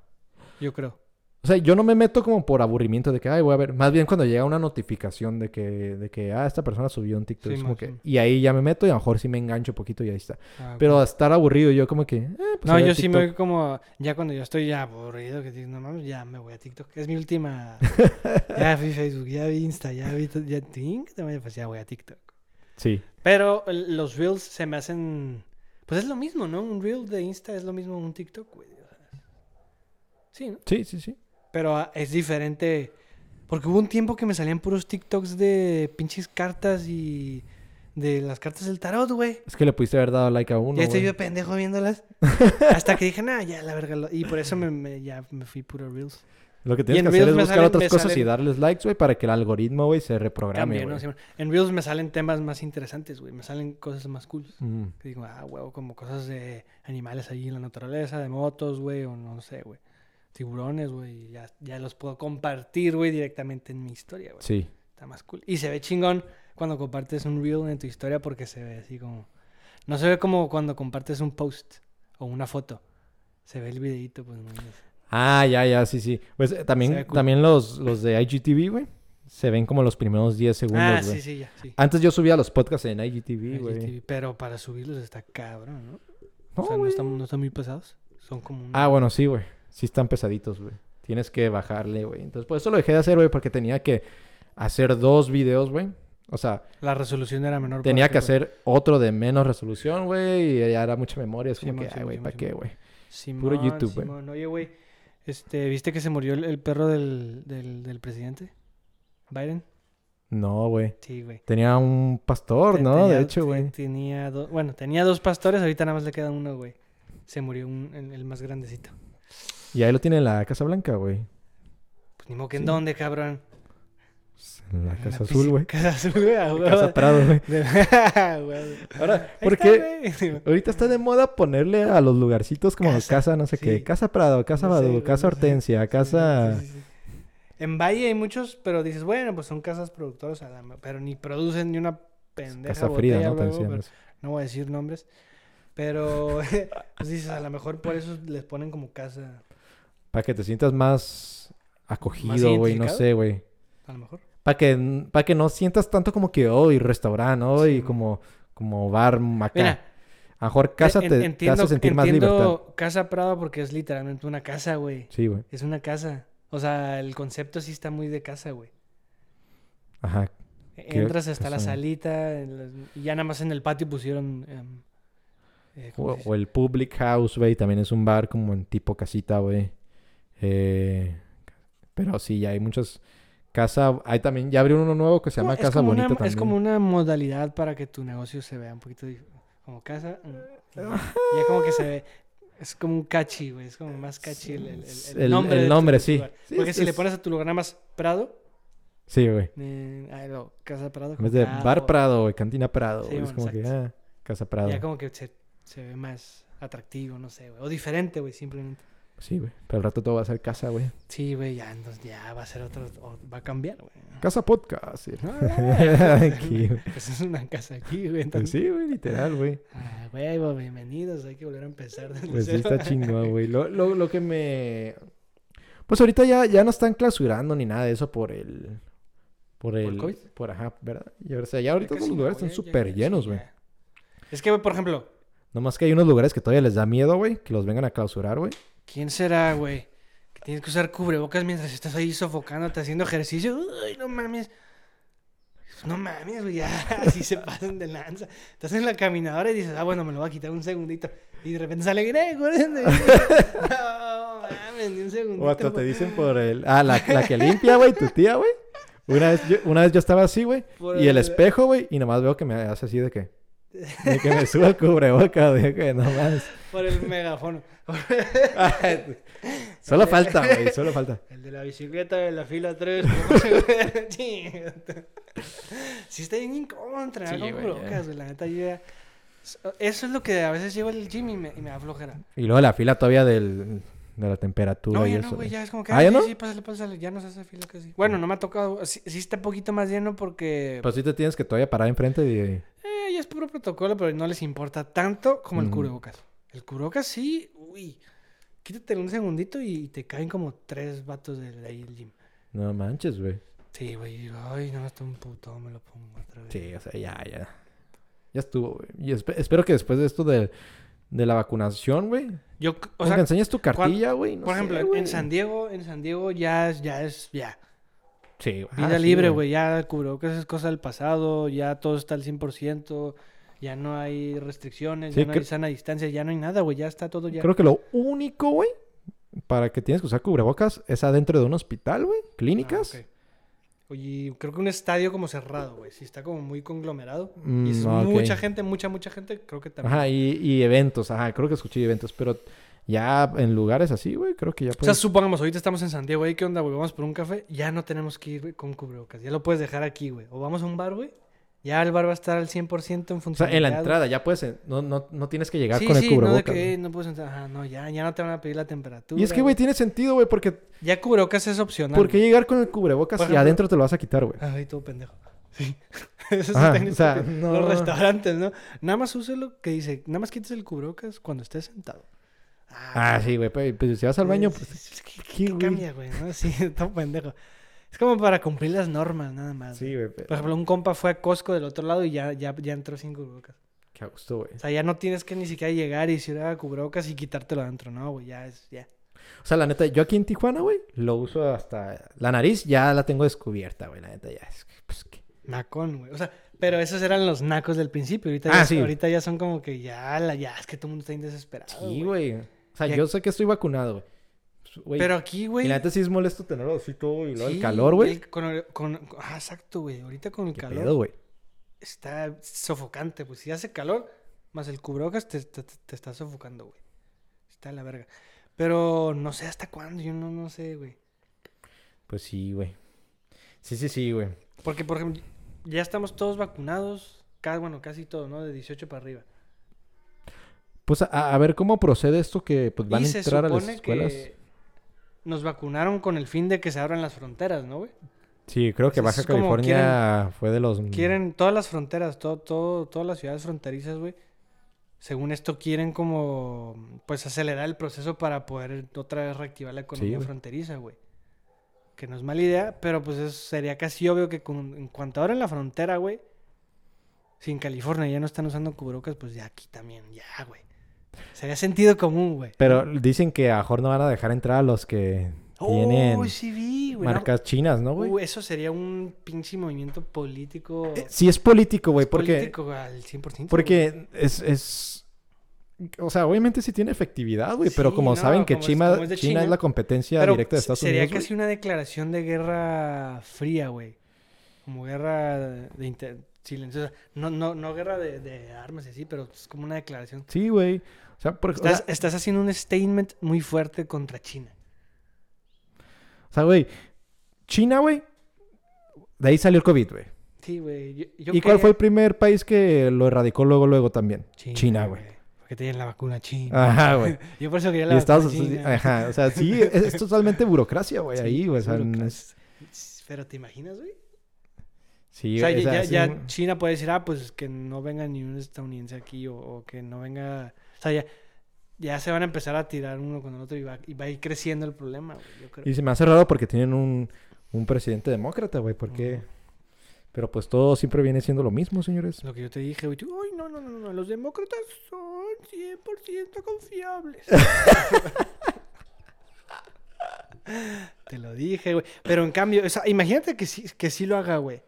yo creo. O sea, yo no me meto como por aburrimiento de que, ay, voy a ver. Más bien cuando llega una notificación de que, de que ah, esta persona subió un TikTok. Sí, como que... Y ahí ya me meto y a lo mejor sí me engancho un poquito y ahí está. Ah, Pero a estar aburrido, yo como que... eh, pues No, yo sí me voy como... Ya cuando yo estoy ya aburrido, que digo, no mames, ya me voy a TikTok. Es mi última... ya vi Facebook, ya vi Insta, ya vi... Ya, Ting, pues ya voy a TikTok. Sí. Pero los Reels se me hacen... Pues es lo mismo, ¿no? Un Reel de Insta es lo mismo un TikTok, güey. Sí, ¿no? Sí, sí, sí. Pero ah, es diferente. Porque hubo un tiempo que me salían puros TikToks de pinches cartas y de las cartas del tarot, güey. Es que le pudiste haber dado like a uno, ya estoy yo pendejo viéndolas. Hasta que dije, nah, ya la verga. lo-". Y por eso me, me- ya me fui puro Reels. Lo que tienes en que hacer es buscar salen- otras cosas y darles likes, güey, para que el algoritmo, güey, se reprograme, También, ¿no? Sí, en Reels me salen temas más interesantes, güey. Me salen cosas más cool. Mm. Que digo, ah, huevo, como cosas de animales ahí en la naturaleza, de motos, güey, o no sé, güey. Tiburones, güey. Ya, ya los puedo compartir, güey, directamente en mi historia, güey. Sí. Está más cool. Y se ve chingón cuando compartes un reel en tu historia porque se ve así como... No se ve como cuando compartes un post o una foto. Se ve el videito, pues. no. Ah, ya, ya, sí, sí. Pues eh, Se también, ve cool. también los, los de IGTV, güey, se ven como los primeros 10 segundos, Ah, güey. sí, sí, ya, sí. Antes yo subía los podcasts en IGTV, güey. IGTV, Pero para subirlos está cabrón, ¿no? No, o sea, no güey. están, no están muy pesados. Son como un... Ah, bueno, sí, güey. Sí están pesaditos, güey. Tienes que bajarle, güey. Entonces, por eso lo dejé de hacer, güey, porque tenía que hacer dos videos, güey. O sea, La resolución era menor. tenía para que güey. hacer otro de menos resolución, güey, y ya era mucha memoria. Es como Simón, que, ay, Simón, güey, Simón, ¿para qué, Simón. güey? Simón, puro YouTube, güey. Simón. Oye, güey, este, ¿viste que se murió el, el perro del, del, del presidente? ¿Biden? No, güey. Sí, güey. Tenía un pastor, ¿no? tenía- de hecho, güey. Tenía dos, bueno, tenía dos pastores, ahorita nada más le queda uno, güey. Se murió un- el, el más grandecito. Y ahí lo tiene en la Casa Blanca, güey. Pues ni modo que en dónde, cabrón. Pues, En la Casa la Azul, güey. Casa azul, güey. Casa Prado, güey. Ah. Ahora, Ahí ¿por está, qué? güey. Ahorita está de moda ponerle a los lugarcitos como Casa, casa, no sé qué. Casa Prado, Casa No Badu, Casa no. Hortensia, Casa... sí, sí, sí. En Valle hay muchos, pero dices, bueno, pues son casas productoras, pero ni producen ni una pendeja Casa Frida, ¿no? Luego, pero- no voy a decir nombres. Pero pues dices, a lo mejor por eso les ponen como casa, Para que te sientas más acogido, güey, no sé, güey. A lo mejor. Para que, para que no sientas tanto como que hoy restaurante, ¿no? Sí, y güey. como, como bar acá. Mira, a mejor casa en- te, te entiendo, hace sentir más libertad. Casa Prado porque es literalmente una casa, güey. Sí, güey. Es una casa. O sea, el concepto sí está muy de casa, güey. Ajá. ¿Qué Entras hasta la salita en las- y ya nada más en el patio pusieron... em, eh, o el Public House, güey, también es un bar como en tipo casita, güey. Eh, pero sí, ya hay muchas... Casa... Hay también... Ya abrió uno nuevo que se llama Casa Bonita una, también. Es como una modalidad para que tu negocio se vea un poquito como casa. mm, Ya como que se ve. Es como un catchy, güey. Es como más catchy el, el- el- el El- nombre. el nombre, sí. Porque es- si le es- pones a tu lugar nada más Prado, Sí, güey. eh, no, Casa Prado. En vez de Bar Prado, güey, Cantina Prado. Sí, es como que, ah, Casa Prado. Ya como que se, se ve más atractivo, no sé, güey. O diferente, güey, simplemente. Sí, güey. Pero al rato todo va a ser casa, güey. Sí, güey, ya, entonces ya va a ser otro, o va a cambiar, güey. Casa Podcast. sí. Ah, Aquí, güey. Pues es una casa aquí, güey. Pues Entonces, sí, güey, literal, güey. Ah, huevo, bienvenidos. Hay que volver a empezar. desde Pues sí, cero. está chingón, güey. Lo, lo, lo que me... Pues ahorita ya, ya no están clausurando ni nada de eso por el... Por el... COVID? Por, ajá, ¿verdad? Y, o sea, ya ahorita Ya todos casi los no, lugares están ya súper casi, llenos, ya. güey. Es que, güey, por ejemplo, Nomás que hay unos lugares que todavía les da miedo, güey. Que los vengan a clausurar, güey. ¿Quién será, güey? Que tienes que usar cubrebocas mientras estás ahí sofocándote haciendo ejercicio. Uy, no mames. No mames, güey, ya así se pasan de lanza. Estás en la caminadora y dices, ah, bueno, me lo voy a quitar un segundito. Y de repente sale Grego. No mames, ni un segundito. O hasta te dicen por el... Ah, la, la que limpia, güey, tu tía, güey. Una vez, yo, una vez yo estaba así, güey. Y el- espejo, güey. Y nomás veo que me hace así de que... De que me suba el cubreboca, de que no más. Por el megáfono. Solo falta, güey. Solo falta. El de la bicicleta de la fila 3. sí, está bien incómodo entrenar Sí, con güey, cubrebocas, güey. La neta, yo ya... Eso es lo que a veces llevo al gym y me, y me da flojera. Y luego la fila todavía del, de la temperatura No, y ya eso. no, güey. Ya es como que... ¿Ah, Ah, ya sí, no? sí, pásale, pásale. Ya no se hace fila casi. Bueno, no me ha tocado... Sí, sí está un poquito más lleno porque... Pues sí te tienes que todavía parar enfrente y... Eh, ya es puro protocolo, pero no les importa tanto como el Ujú. cubrebocas. El cubrebocas sí, uy. Quítate un segundito y te caen como tres vatos de, de ahí del gym. No manches, güey. Sí, güey. Ay, no, está un puto, me lo pongo otra vez. Sí, o sea, ya, ya. Ya estuvo, güey. Y espe- espero que después de esto de, de la vacunación, güey... Yo, o sea, que enseñes tu cartilla, güey. no por sé, ejemplo, en. San Diego, en San Diego ya es, ya es, ya. Sí. Vida Ah, sí, libre, güey. Ya el cubrebocas es cosa del pasado, ya todo está al 100%, ya no hay restricciones, Sí, ya no hay sana distancia, ya no hay nada, güey. Ya está todo ya. Creo que lo único, güey, para que tienes que usar cubrebocas es adentro de un hospital, güey. Clínicas. Ah. Oye, creo que un estadio como cerrado, güey. Si está como muy conglomerado. Mm, y es mucha gente, mucha, mucha gente, creo que también. Ajá, y, y eventos. Ajá, creo que escuché eventos. Pero ya en lugares así, güey, creo que ya O sea, puedes... supongamos, ahorita estamos en San Diego, güey, ¿qué onda, güey? Vamos por un café, ya no tenemos que ir güey, con cubrebocas, ya lo puedes dejar aquí, güey. O vamos a un bar, güey, ya el bar va a estar al 100% en O sea, en la entrada ya puedes... No, no, no tienes que llegar sí, con el sí, no de cubrebocas. que eh, no puedes entrar, ajá, no, ya, ya no te van a pedir la temperatura. Y es que, güey, tiene sentido, güey, porque... Ya cubrebocas es opcional. ¿Por qué llegar con el cubrebocas y adentro te lo vas a quitar, güey? Ay, todo pendejo. Sí. Eso Ajá, en o sea, no- Los restaurantes, ¿no? Nada más úselo que dice, nada más quites el cubrebocas cuando estés sentado. Ah, sí, güey. Pues, pues, si vas al baño, pues... Es que- ¿qué, ¿Qué cambia, güey? ¿no? Sí, todo pendejo. Es como para cumplir las normas, nada más. Sí, güey. pero- Por ejemplo, un compa fue a Costco del otro lado y ya, ya, ya entró sin cubrebocas. Qué a gusto, güey. O sea, ya no tienes que ni siquiera llegar y decir, ah, cubrebocas y quitártelo adentro. No, güey, ya es, ya. O sea, la neta, yo aquí en Tijuana, güey, lo uso hasta... La nariz ya la tengo descubierta, güey. La neta, ya es... Pues, ¿qué? Nacón, güey. O sea, pero esos eran los nacos del principio. Ahorita, Ah, ya, sí. ahorita ya son como que ya, la, ya, es que todo el mundo está indesesperado. Sí, güey. O sea, yo sé que estoy vacunado, güey. Pues, Pero aquí, güey. Y la neta sí es molesto tenerlo así todo y luego sí, el calor, güey. Con, con- ah, exacto, güey. Ahorita con el ¿Qué calor pedo, güey? está sofocante. Pues si hace calor, más el cubrebocas te, te, te está sofocando, güey. Está la verga. Pero no sé hasta cuándo, yo no, no sé, güey. Pues sí, güey. Sí, sí, sí, güey. Porque, por ejemplo, ya estamos todos vacunados. Cada, bueno, casi todos, ¿no? De 18 para arriba. Pues a, a ver cómo procede esto que pues van y a se entrar a las supone escuelas. que nos vacunaron con el fin de que se abran las fronteras, ¿no, güey? Sí, creo que Baja California fue de los... Quieren todas las fronteras, todo, todo, todas las ciudades fronterizas, güey. Según esto quieren como, pues, acelerar el proceso para poder otra vez reactivar la economía fronteriza, güey. Que no es mala idea, pero pues eso sería casi obvio que con- en cuanto abran la frontera, güey, si en California ya no están usando cubrebocas, pues ya aquí también, ya, güey. Sería sentido común, güey. Pero dicen que a mejor no van a dejar entrar a los que tienen Oh, sí vi, güey. no- marcas chinas, ¿no, güey? Uh, eso sería un pinche movimiento político. Eh, sí es político, güey, porque... político al 100%. güey. Porque es, es... O sea, obviamente sí tiene efectividad, güey, pero como no, saben que como es- China, como es China, China. es la competencia Pero directa de Estados sería Unidos, güey. casi una declaración de guerra fría, güey. Como guerra de inter- silenciosa. No, no, no guerra de, de armas y así, pero es como una declaración. Sí, güey. O sea, por, o Estás, sea, estás haciendo un statement muy fuerte contra China. o sea, güey, China, güey, de ahí salió el COVID, güey. Sí, güey. yo- yo ¿Y cuál fue el primer país que lo erradicó luego, luego también? China, güey. Porque tenían la vacuna china. Ajá, güey. Yo por eso quería Y la Estados vacuna Unidos, china. ajá, o sea, sí, es, es totalmente burocracia, güey, Sí, ahí, güey, o es sea, burocracia. es- Pero ¿te imaginas, güey? sí, o sea, o sea, ya, sí, ya un- China puede decir, ah, pues que no venga ni un estadounidense aquí o, o que no venga... Sea, ya, ya se van a empezar a tirar uno con el otro y va, y va a ir creciendo el problema, güey, yo creo. Y se me hace raro porque tienen un, un presidente demócrata, güey, porque... Ujú. Pero pues todo siempre viene siendo lo mismo, señores. Lo que yo te dije, güey, tú, ay, no, no, no, no, los demócratas son 100% confiables. te lo dije, güey. Pero en cambio, o sea, imagínate que sí, que sí lo haga, güey.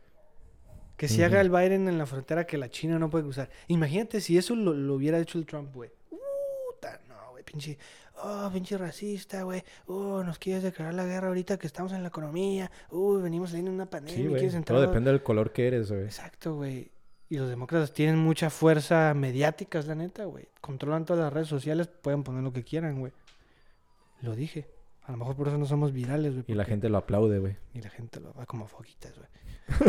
Que si haga el Biden en la frontera que la China no puede cruzar. Imagínate si eso lo, lo hubiera hecho el Trump, güey. Pinche. Oh, pinche racista, güey. Oh, nos quieres declarar la guerra ahorita que estamos en la economía. Uy, venimos saliendo de una pandemia. Sí, güey, ¿quieres entrar todo depende del color que eres, güey. Exacto, güey. Y los demócratas tienen mucha fuerza mediática, es la neta, güey. Controlan todas las redes sociales, pueden poner lo que quieran, güey. Lo dije. A lo mejor por eso no somos virales, güey. Y la gente lo aplaude, güey. Y la gente lo va como foquitas, güey.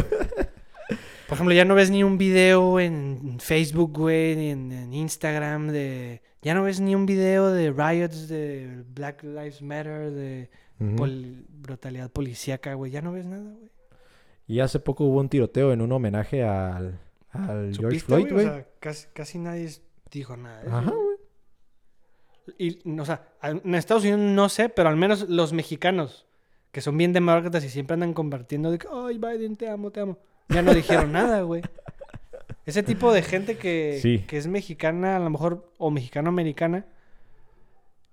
por ejemplo, ya no ves ni un video en Facebook, güey, ni en, en Instagram de... Ya no ves ni un video de riots, de Black Lives Matter, de pol- brutalidad policíaca, güey. Ya no ves nada, güey. Y hace poco hubo un tiroteo en un homenaje al, al George ¿Supiste, Floyd, güey. O sea, casi, casi nadie dijo nada. de eso, Ajá, güey. Y, o sea, en Estados Unidos no sé, pero al menos los mexicanos, que son bien demócratas y siempre andan compartiendo de que, ay, Biden, te amo, te amo. Ya no dijeron nada, güey. Ese tipo de gente que, Sí. que es mexicana, a lo mejor, o mexicano-americana,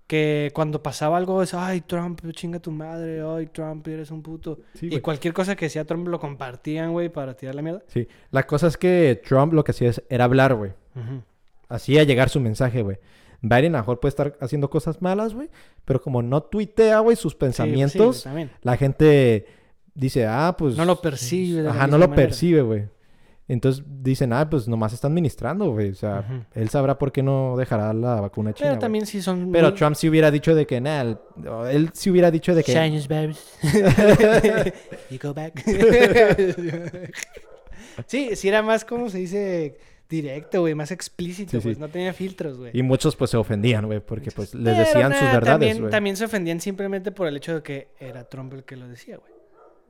que cuando pasaba algo es, ay, Trump, chinga tu madre, ay, Trump, eres un puto. Sí, y cualquier cosa que decía Trump lo compartían, güey, para tirar la mierda. Sí. La cosa es que Trump lo que hacía es- era hablar, güey. Ujú. Hacía llegar su mensaje, güey. Biden a lo mejor puede estar haciendo cosas malas, güey. Pero como no tuitea, güey, sus Sí, pues sí, pensamientos, la gente dice, ah, pues... No lo percibe. de la Ajá, no lo manera. percibe, güey. Entonces dicen, ah, pues nomás están ministrando, güey. O sea, él sabrá por qué no dejará la vacuna china. Pero también sí son. Pero Trump sí hubiera dicho de que, nada, él, él sí hubiera dicho de que... Chinese babies. you go back. sí, sí era más, como se dice? Directo, güey, más explícito, Sí, sí. pues no tenía filtros, güey. Y muchos pues se ofendían, güey, porque pues les Pero decían sus verdades, También, también se ofendían simplemente por el hecho de que era Trump el que lo decía, güey.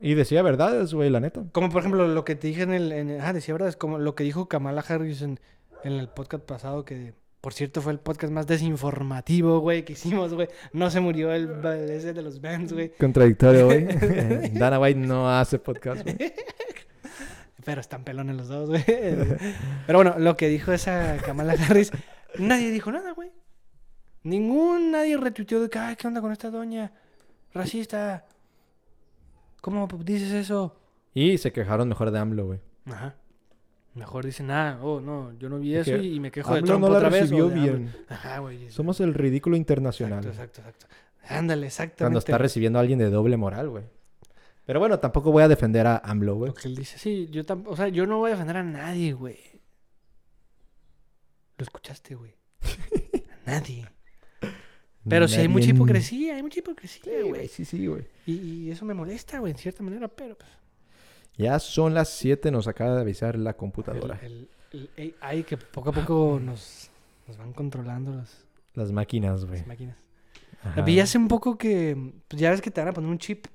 Y decía verdades, güey, la neta. Como por ejemplo lo que te dije en el... en- ah, decía verdad, es como lo que dijo Kamala Harris en, en el podcast pasado que... Por cierto, fue el podcast más desinformativo, güey, que hicimos, güey. No se murió el ba- ese de los bands, güey. Contradictorio, güey. Eh, Dana White no hace podcast, güey. Pero están pelones los dos, güey. Pero bueno, lo que dijo esa Kamala Harris, nadie dijo nada, güey. Ningún, nadie retuiteó de que, ay, ¿qué onda con esta doña? Racista. ¿Cómo dices eso? Y se quejaron mejor de AMLO, güey. Ajá. Mejor dicen, ah, oh, no, yo no vi Es eso que y, me quejo de AMLO Trump no la otra vez. recibió de AMLO". bien. Ajá, güey. Somos el ridículo internacional. Exacto, exacto, exacto. Ándale, exactamente. Cuando está recibiendo a alguien de doble moral, güey. Pero bueno, tampoco voy a defender a AMLO, güey. Lo que él dice, sí, yo tampoco, o sea, yo no voy a defender a nadie, güey. Lo escuchaste, güey. A nadie. Pero sí hay mucha hipocresía, hay mucha hipocresía, Sí, güey, sí, sí, güey. Y, y eso me molesta, güey, en cierta manera, pero pues, Ya son las 7, nos acaba de avisar la computadora. el, el, el AI que poco a poco nos, nos van controlando las, Las máquinas, güey. las máquinas. Vi hace un poco que, pues ya ves que te van a poner un chip.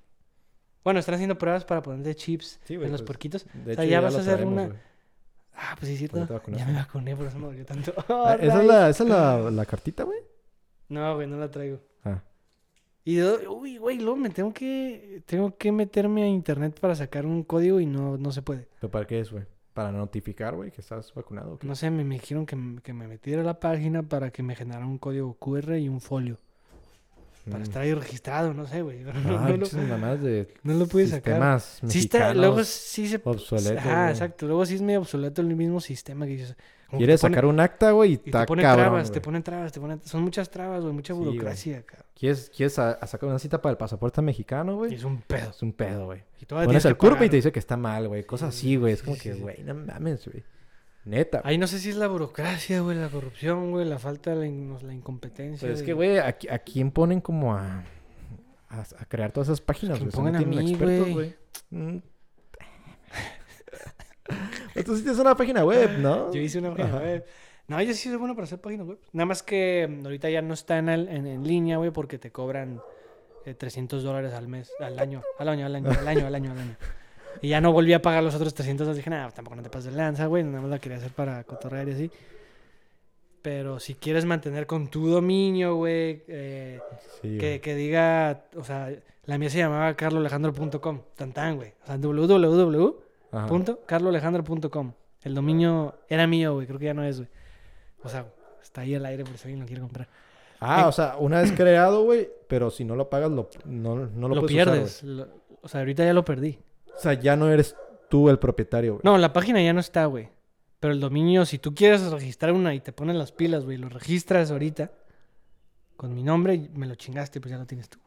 Bueno, están haciendo pruebas para ponerte chips Sí, en los pues, puerquitos. De o sea, ya vas lo a hacer una-. Ah, pues sí, es ¿Por qué cierto. Ya me vacuné, por eso me dolió tanto. Ah, Oh, ¿Esa es la, esa es la, la cartita, güey? No, güey, no la traigo. Ah. Y yo, uy, güey, luego me tengo que, tengo que meterme a internet para sacar un código y no, no se puede. ¿Pero para qué es, güey? ¿Para notificar, güey, que estás vacunado? o qué? No sé, me, me dijeron que, que me metiera a la página para que me generara un código QR y un folio. para Mm. estar ahí registrado, no sé, güey. No, Ah, no lo, de no lo pude sacar. Sí está, luego sí se... obsoletos, Ah, güey. exacto. Luego sí es medio obsoleto el mismo sistema que dices. Quieres pone- sacar un acta, güey, y Y te ponen cabrón, trabas, te ponen trabas, te ponen... Son muchas trabas, güey, mucha Sí, burocracia, cabrón. ¿Quieres, quieres a- a sacar una cita para el pasaporte mexicano, güey? es un pedo. Es un pedo, güey. Pones el curva y te dice que está mal, güey. Cosas Sí, así, güey. Es sí, como sí, que, sí. güey, no mames, güey. Neta. Ahí no sé si es la burocracia, güey, la corrupción, güey, la falta de la, in- la incompetencia. Pues es que, güey, ¿a, qui- a quién ponen como a, a, a crear todas esas páginas, güey? Sea, no pongan a mí, güey. Tú sí tienes una página web, ¿no? Yo hice una página Ajá. web. No, yo sí soy bueno para hacer páginas web. Nada más que mm, ahorita ya no está en, el- en, en línea, güey, porque te cobran eh, 300 dólares al mes, al año, al año, al año, al año, al año, al año. Y ya no volví a pagar los otros 300 dólares. Dije, nada, tampoco no te pases de lanza, güey. Nada más la quería hacer para cotorrear y así. Pero si quieres mantener con tu dominio, güey, eh, Sí, que, diga, o sea, la mía se llamaba carloalejandro.com, tan tan, güey. O sea, www.carloalejandro.com. Ajá. El dominio era mío, güey, creo que ya no es, güey. O sea, está ahí al aire por si alguien lo quiere comprar. Ah, o sea, una vez creado, güey, pero si no lo pagas, lo, no, no lo, lo puedes usar, pierdes. lo- o sea, ahorita ya lo perdí. o sea, ya no eres tú el propietario, güey. No, la página ya no está, güey. Pero el dominio, si tú quieres registrar una y te ponen las pilas, güey, lo registras ahorita con mi nombre, me lo chingaste, pues ya lo tienes tú.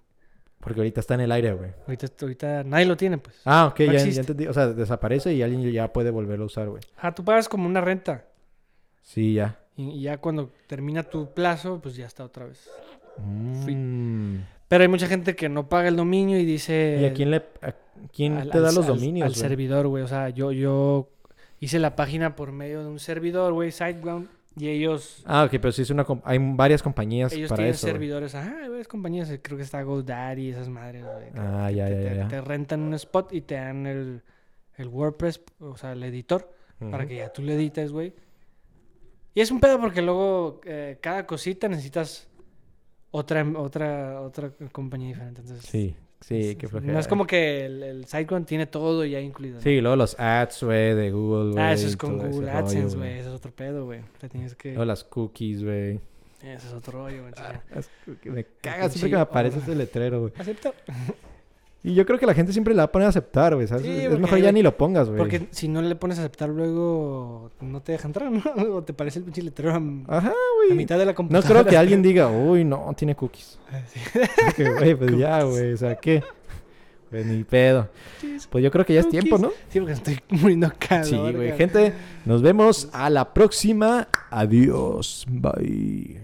Porque ahorita está en el aire, güey. Ahorita, ahorita nadie lo tiene, pues. Ah, ok, No ya, entendí. O sea, desaparece y alguien ya puede volverlo a usar, güey. Ah, tú pagas como una renta. Sí, ya. Y, y ya cuando termina tu plazo, pues ya está otra vez. Mm. Pero hay mucha gente que no paga el dominio y dice... ¿Y a quién le a quién al- te da al- los dominios? Al servidor, güey. O sea, yo, yo hice la página por medio de un servidor, güey, SiteGround. Y ellos, Ah, ok, pero sí es una hay varias compañías ellos para tienen eso. servidores. Ajá, hay varias compañías. eh, Creo que está GoDaddy, esas madres, güey. Ah, te- ya, te, ya, te- ya, ya. te rentan un spot y te dan el, el WordPress, o sea, el editor, para que ya tú le edites, güey. Y es un pedo porque luego eh, cada cosita necesitas otra, otra, otra compañía diferente. Entonces, Sí, sí, qué flojera. No es como que el, el SiteGround tiene todo ya incluido. ¿no? Sí, luego los ads, güey, de Google, güey. Ah, eso es con Google AdSense, güey. Ese es otro pedo, güey. Te tienes que... Luego las cookies, güey. Ese es otro rollo, güey. Ah, me caga siempre que me aparece ese letrero, güey. Acepta. Y yo creo que la gente siempre le va a poner a aceptar, güey, ¿sabes? Sí, es mejor ya ni lo pongas, güey. Porque si no le pones a aceptar luego, no te deja entrar, ¿no? O te parece el pinche letrero a, Ajá, a mitad de la No computadora. creo que alguien diga, uy, no, tiene cookies. Ah, sí. Porque, güey, pues ya, güey, o sea, ¿qué? Pues ni pedo. Pues yo creo que ya es tiempo, ¿no? Sí, porque estoy muriendo acá. Sí, güey. Gente, nos vemos a la próxima. Adiós. Bye.